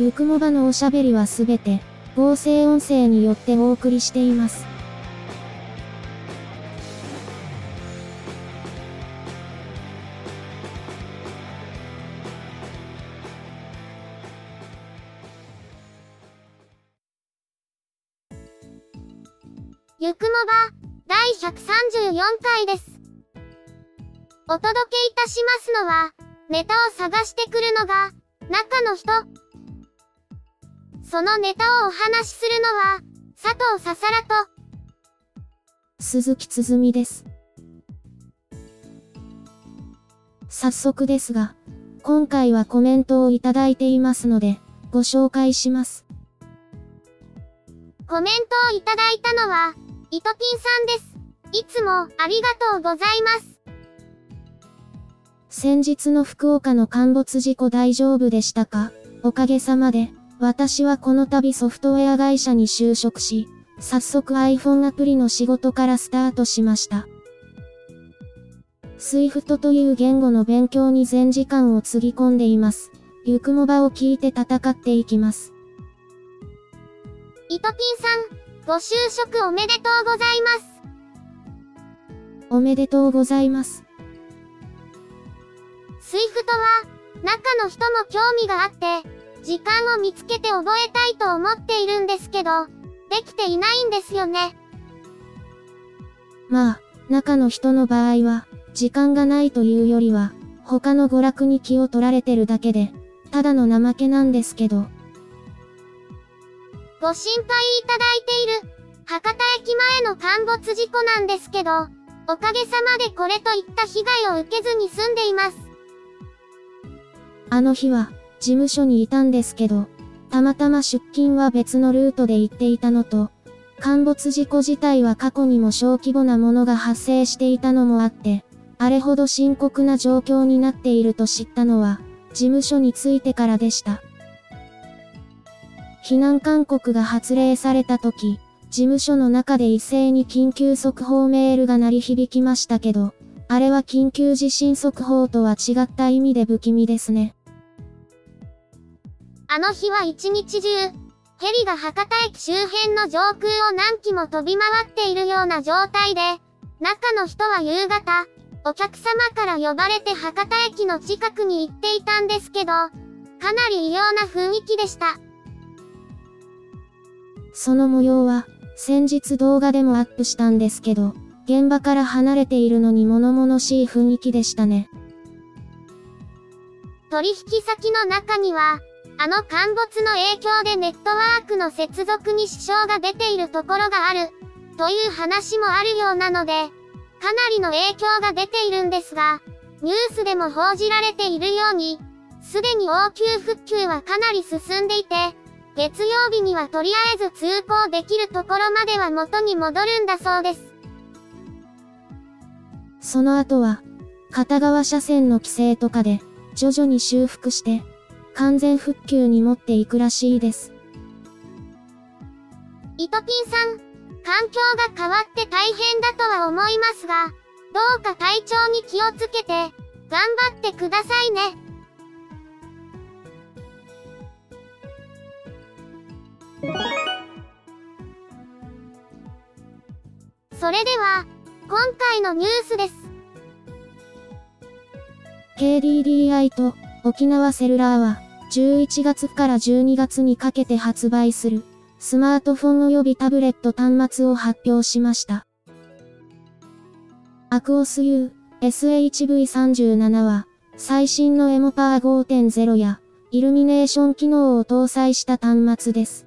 ゆくもばのおしゃべりはすべて、合成音声によってお送りしています。ゆくもば、第134回です。お届けいたしますのは、ネタを探してくるのが、中の人。そのネタをお話しするのは、佐藤ささらと、鈴木つづみです。早速ですが、今回はコメントをいただいていますので、ご紹介します。コメントをいただいたのは、いとぴんさんです。いつも、ありがとうございます。先日の福岡の陥没事故大丈夫でしたか？おかげさまで、私はこの度ソフトウェア会社に就職し、早速 iPhone アプリの仕事からスタートしました。Swift という言語の勉強に全時間をつぎ込んでいます。ゆくもばを聞いて戦っていきます。いとぴんさん、ご就職おめでとうございます。おめでとうございます。 Swift は、中の人も興味があって、時間を見つけて覚えたいと思っているんですけど、できていないんですよね。まあ、中の人の場合は、時間がないというよりは、他の娯楽に気を取られてるだけで、ただの怠けなんですけど、ご心配いただいている、博多駅前の陥没事故なんですけど、おかげさまでこれといった被害を受けずに済んでいます。あの日は、事務所にいたんですけど、たまたま出勤は別のルートで行っていたのと、陥没事故自体は過去にも小規模なものが発生していたのもあって、あれほど深刻な状況になっていると知ったのは、事務所に着いてからでした。避難勧告が発令された時、事務所の中で一斉に緊急速報メールが鳴り響きましたけど、あれは緊急地震速報とは違った意味で不気味ですね。あの日は一日中、ヘリが博多駅周辺の上空を何機も飛び回っているような状態で、中の人は夕方、お客様から呼ばれて博多駅の近くに行っていたんですけど、かなり異様な雰囲気でした。その模様は、先日動画でもアップしたんですけど、現場から離れているのに物々しい雰囲気でしたね。取引先の中には、あの陥没の影響でネットワークの接続に支障が出ているところがある、という話もあるようなので、かなりの影響が出ているんですが、ニュースでも報じられているように、すでに応急復旧はかなり進んでいて、月曜日にはとりあえず通行できるところまでは元に戻るんだそうです。その後は、片側車線の規制とかで、徐々に修復して、完全復旧に持っていくらしいです。イトピンさん、環境が変わって大変だとは思いますが、どうか体調に気をつけて、頑張ってくださいね。それでは、今回のニュースです。KDDI と沖縄セルラーは11月から12月にかけて発売するスマートフォン及びタブレット端末を発表しました。アクオス U SHV37 は最新のエモパー5.0やイルミネーション機能を搭載した端末です。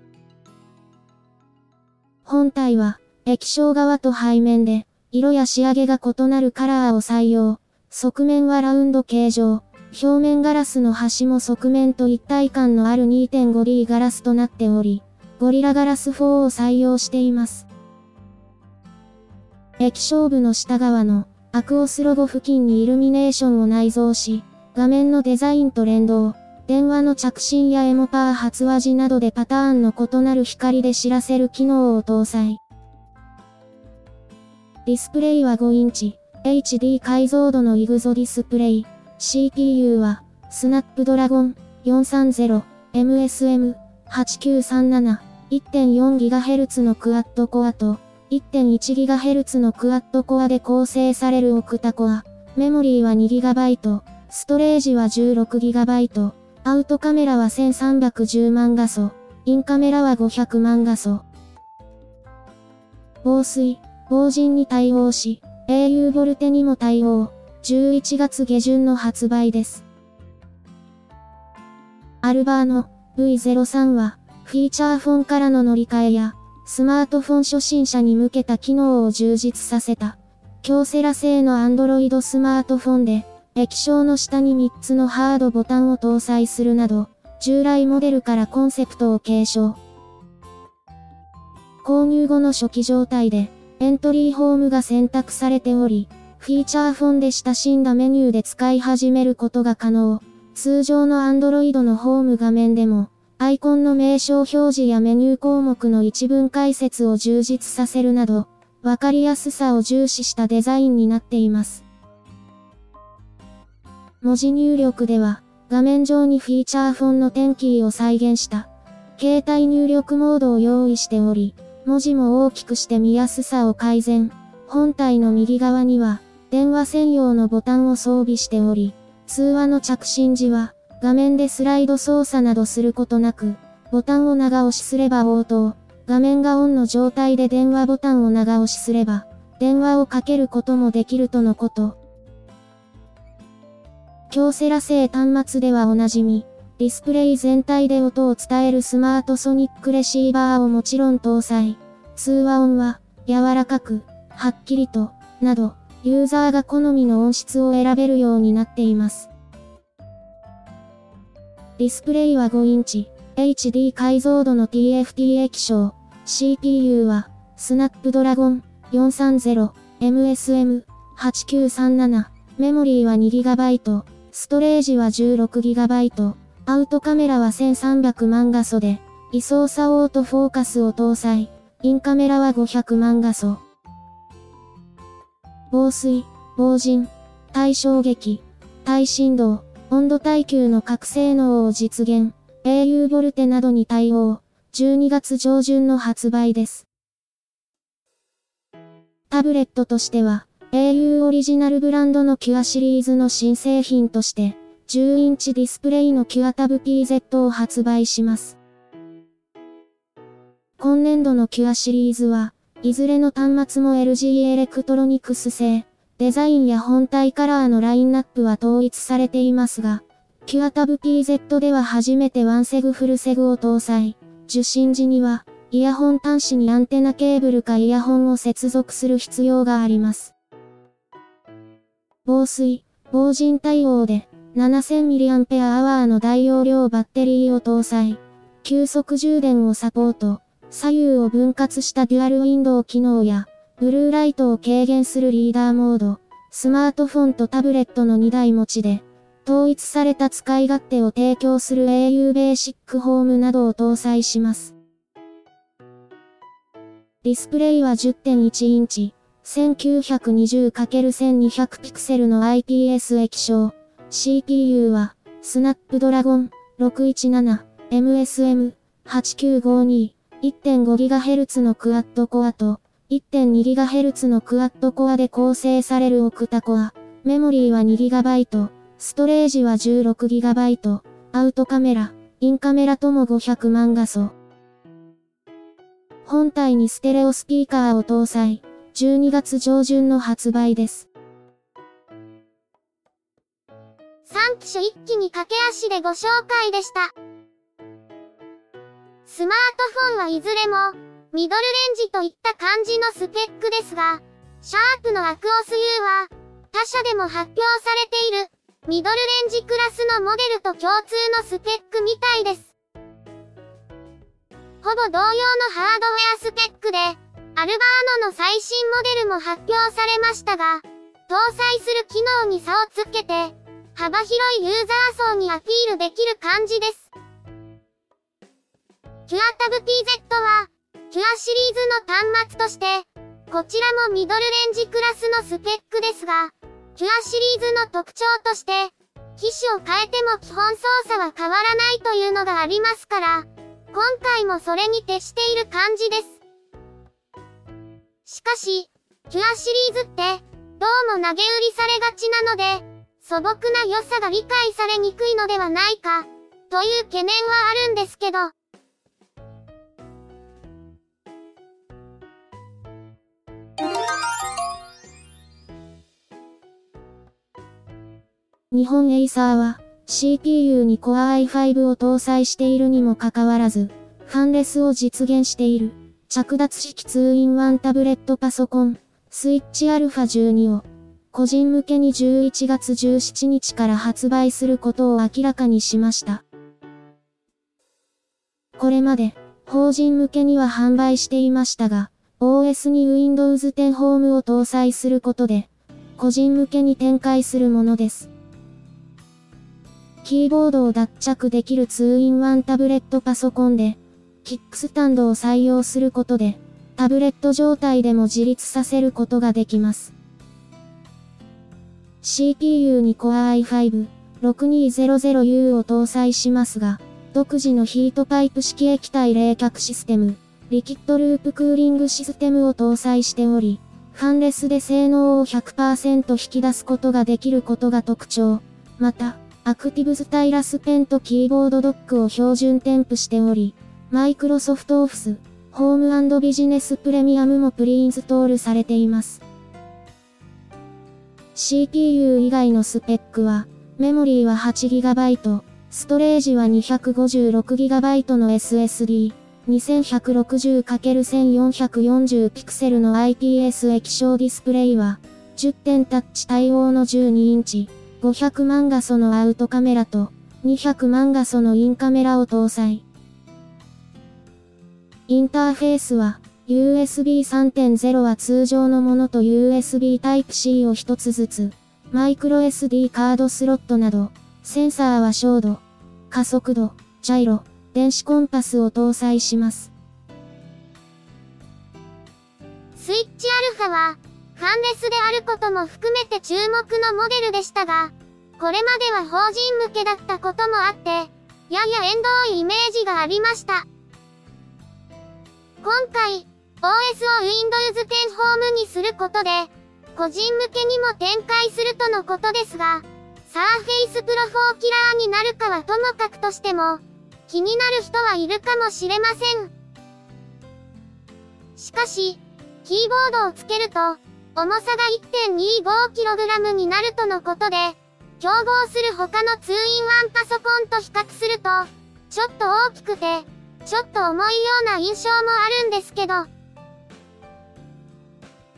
本体は液晶側と背面で色や仕上げが異なるカラーを採用。側面はラウンド形状、表面ガラスの端も側面と一体感のある 2.5D ガラスとなっており、ゴリラガラス4を採用しています。液晶部の下側のアクオスロゴ付近にイルミネーションを内蔵し、画面のデザインと連動、電話の着信やエモパー発話時などでパターンの異なる光で知らせる機能を搭載。ディスプレイは5インチ、HD 解像度のイグゾディスプレイ。CPU は、スナップドラゴン 430MSM8937 1.4GHz のクワッドコアと 1.1GHz のクワッドコアで構成されるオクタコア。メモリーは 2GB、ストレージは 16GB、アウトカメラは1310万画素、インカメラは500万画素。防水、防塵に対応し、au ボルテにも対応。11月下旬の発売です。アルバーの V03 は、フィーチャーフォンからの乗り換えや、スマートフォン初心者に向けた機能を充実させた、京セラ製の Android スマートフォンで、液晶の下に3つのハードボタンを搭載するなど、従来モデルからコンセプトを継承。購入後の初期状態で、エントリーホームが選択されており、フィーチャーフォンで親しんだメニューで使い始めることが可能。通常の Android のホーム画面でも、アイコンの名称表示やメニュー項目の一文解説を充実させるなど、わかりやすさを重視したデザインになっています。文字入力では、画面上にフィーチャーフォンの点キーを再現した、携帯入力モードを用意しており、文字も大きくして見やすさを改善。本体の右側には、電話専用のボタンを装備しており、通話の着信時は、画面でスライド操作などすることなく、ボタンを長押しすれば応答、画面がオンの状態で電話ボタンを長押しすれば、電話をかけることもできるとのこと。京セラ製端末ではおなじみ、ディスプレイ全体で音を伝えるスマートソニックレシーバーをもちろん搭載。通話音は、柔らかく、はっきりと、など、ユーザーが好みの音質を選べるようになっています。ディスプレイは5インチ、HD 解像度の TFT 液晶、CPU は、スナップドラゴン 430MSM8937、メモリーは 2GB、ストレージは 16GB、アウトカメラは1300万画素で、位相差オートフォーカスを搭載、インカメラは500万画素。防水、防塵、耐衝撃、耐振動、温度耐久の各性能を実現、au ボルテなどに対応、12月上旬の発売です。タブレットとしては、au オリジナルブランドの Qua シリーズの新製品として、10インチディスプレイのキュアタブ PZ を発売します。今年度の Qua シリーズは、いずれの端末も LG エレクトロニクス製、デザインや本体カラーのラインナップは統一されていますが、キュアタブ PZ では初めてワンセグフルセグを搭載。受信時には、イヤホン端子にアンテナケーブルかイヤホンを接続する必要があります。防水、防塵対応で、7000mAh の大容量バッテリーを搭載。急速充電をサポート。左右を分割したデュアルウィンドウ機能や、ブルーライトを軽減するリーダーモード、スマートフォンとタブレットの2台持ちで、統一された使い勝手を提供する au ベーシックホームなどを搭載します。ディスプレイは10.1インチ、1920×1200 ピクセルの IPS 液晶。CPU は、スナップドラゴン 617MSM8952 1.5GHz のクワッドコアと 1.2GHz のクワッドコアで構成されるオクタコア。メモリーは 2GB、ストレージは 16GB、アウトカメラ、インカメラとも500万画素。本体にステレオスピーカーを搭載。12月上旬の発売です。3機種一気に駆け足でご紹介でした。スマートフォンはいずれも、ミドルレンジといった感じのスペックですが、シャープのアクオス U は、他社でも発表されている、ミドルレンジクラスのモデルと共通のスペックみたいです。ほぼ同様のハードウェアスペックで、アルバーノの最新モデルも発表されましたが、搭載する機能に差をつけて、幅広いユーザー層にアピールできる感じです。キュアタブ PZ は、キュアシリーズの端末として、こちらもミドルレンジクラスのスペックですが、キュアシリーズの特徴として、機種を変えても基本操作は変わらないというのがありますから、今回もそれに徹している感じです。しかし、キュアシリーズって、どうも投げ売りされがちなので、素朴な良さが理解されにくいのではないか、という懸念はあるんですけど。日本エイサーは CPU に Core i5 を搭載しているにもかかわらず、ファンレスを実現している着脱式 2-in-1 タブレットパソコン、スイッチ α12 を個人向けに11月17日から発売することを明らかにしました。これまで法人向けには販売していましたが、OS に Windows 10 Home を搭載することで、個人向けに展開するものです。キーボードを脱着できる 2-in-1 タブレットパソコンで、キックスタンドを採用することで、タブレット状態でも自立させることができます。CPU に Core i5-6200U を搭載しますが、独自のヒートパイプ式液体冷却システム、リキッドループクーリングシステムを搭載しており、ファンレスで性能を100%引き出すことができることが特徴。また、アクティブスタイラスペンとキーボードドックを標準添付しており、マイクロソフトオフィス、ホームビジネスプレミアムもプリインストールされています。CPU 以外のスペックは、メモリーは 8GB、ストレージは 256GB の SSD、2160×1440 ピクセルの IPS 液晶ディスプレイは、10点タッチ対応の12インチ、500万画素のアウトカメラと、200万画素のインカメラを搭載。インターフェースは、USB 3.0は通常のものと USB Type-C を一つずつ、マイクロ SD カードスロットなど、センサーは照度、加速度、ジャイロ、電子コンパスを搭載します。スイッチアルファは、ファンレスであることも含めて注目のモデルでしたが、これまでは法人向けだったこともあって、やや縁遠いイメージがありました。今回、OS を Windows 10 Home にすることで、個人向けにも展開するとのことですが、Surface Pro 4キラーになるかはともかくとしても、気になる人はいるかもしれません。しかし、キーボードをつけると、重さが 1.25kg になるとのことで、競合する他の 2-in-1 パソコンと比較すると、ちょっと大きくて、ちょっと重いような印象もあるんですけど、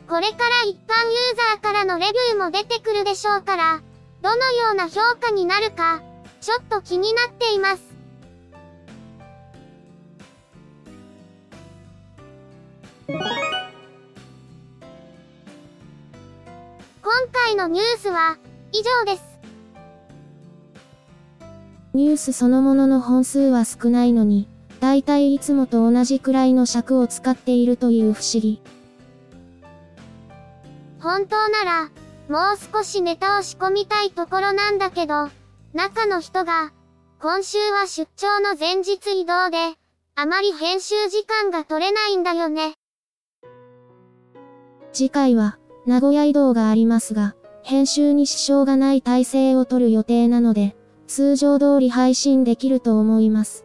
これから一般ユーザーからのレビューも出てくるでしょうから、どのような評価になるか、ちょっと気になっています。今回のニュースは以上です。ニュースそのものの本数は少ないのに、だいたいいつもと同じくらいの尺を使っているという不思議。本当なら、もう少しネタを仕込みたいところなんだけど、中の人が、今週は出張の前日移動で、あまり編集時間が取れないんだよね。次回は、名古屋移動がありますが、編集に支障がない体制を取る予定なので、通常通り配信できると思います。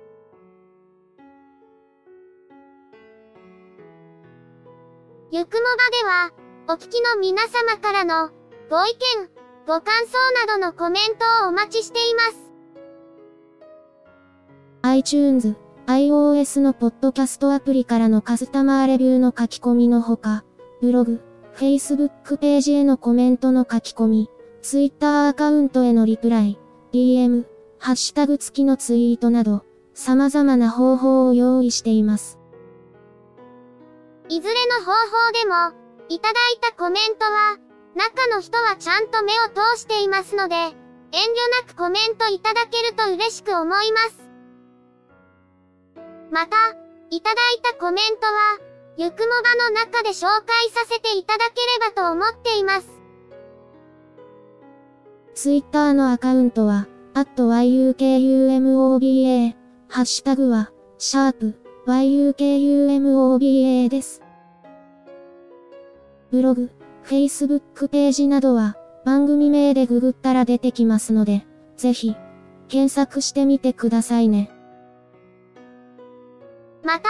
ゆくもばでは、お聞きの皆様からの、ご意見、ご感想などのコメントをお待ちしています。iTunes、iOS のポッドキャストアプリからのカスタマーレビューの書き込みのほか、ブログ、Facebook ページへのコメントの書き込み、Twitter アカウントへのリプライ、DM、ハッシュタグ付きのツイートなど、様々な方法を用意しています。いずれの方法でも、いただいたコメントは、中の人はちゃんと目を通していますので、遠慮なくコメントいただけると嬉しく思います。また、いただいたコメントは、ゆくもばの中で紹介させていただければと思っています。Twitter のアカウントは、yukumoba、ハッシュタグは、シャープ yukumoba です。ブログ、Facebook ページなどは、番組名でググったら出てきますので、ぜひ、検索してみてくださいね。また、